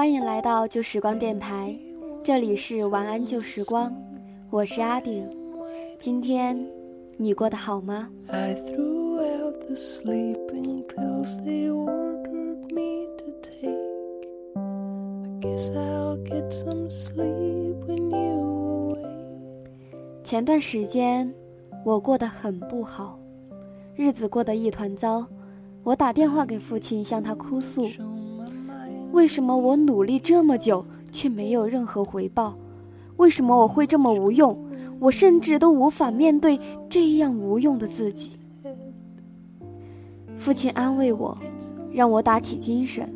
欢迎来到旧时光电台，这里是晚安旧时光，我是阿顶。今天你过得好吗？前段时间我过得很不好，日子过得一团糟。我打电话给父亲，向他哭诉：为什么我努力这么久却没有任何回报？为什么我会这么无用？我甚至都无法面对这样无用的自己。父亲安慰我，让我打起精神。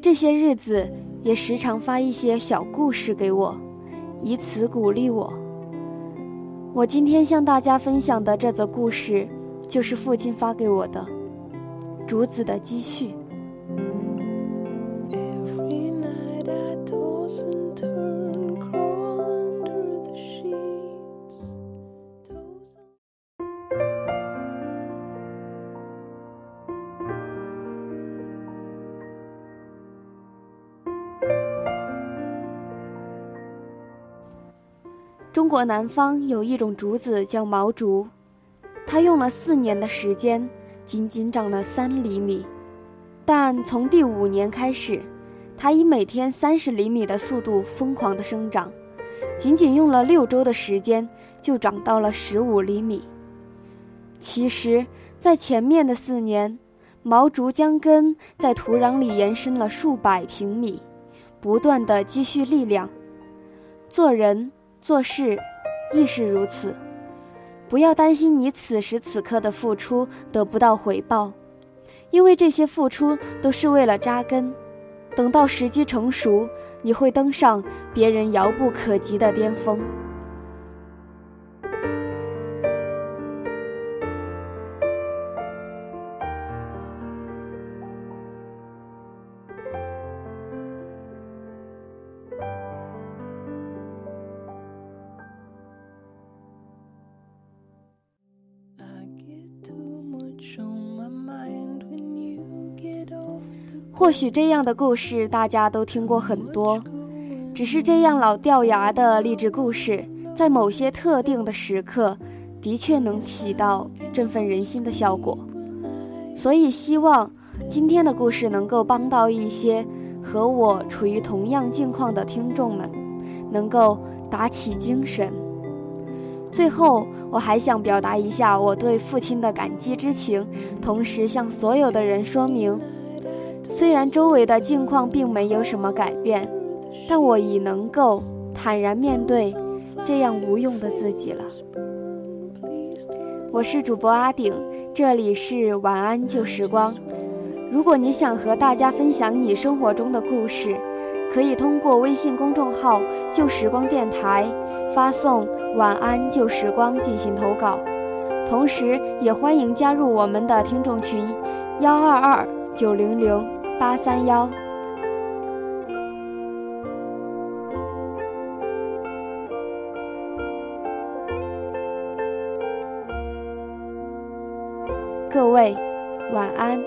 这些日子也时常发一些小故事给我，以此鼓励我。我今天向大家分享的这则故事，就是父亲发给我的。竹子的积蓄。中国南方有一种竹子叫毛竹，它用了四年的时间。仅仅长了三厘米，但从第五年开始，它以每天三十厘米的速度疯狂的生长，仅仅用了六周的时间就长到了十五厘米。其实，在前面的四年，毛竹将根在土壤里延伸了数百平米，不断的积蓄力量。做人做事，亦是如此。不要担心你此时此刻的付出得不到回报，因为这些付出都是为了扎根。等到时机成熟，你会登上别人遥不可及的巅峰。或许这样的故事大家都听过很多，只是这样老掉牙的励志故事，在某些特定的时刻，的确能起到振奋人心的效果。所以希望今天的故事能够帮到一些和我处于同样境况的听众们，能够打起精神。最后，我还想表达一下我对父亲的感激之情，同时向所有的人说明。虽然周围的境况并没有什么改变，但我已能够坦然面对这样无用的自己了。我是主播阿顶，这里是晚安旧时光。如果你想和大家分享你生活中的故事，可以通过微信公众号“旧时光电台”发送“晚安旧时光”进行投稿，同时也欢迎加入我们的听众群：幺二二九零零。八三幺，各位晚安。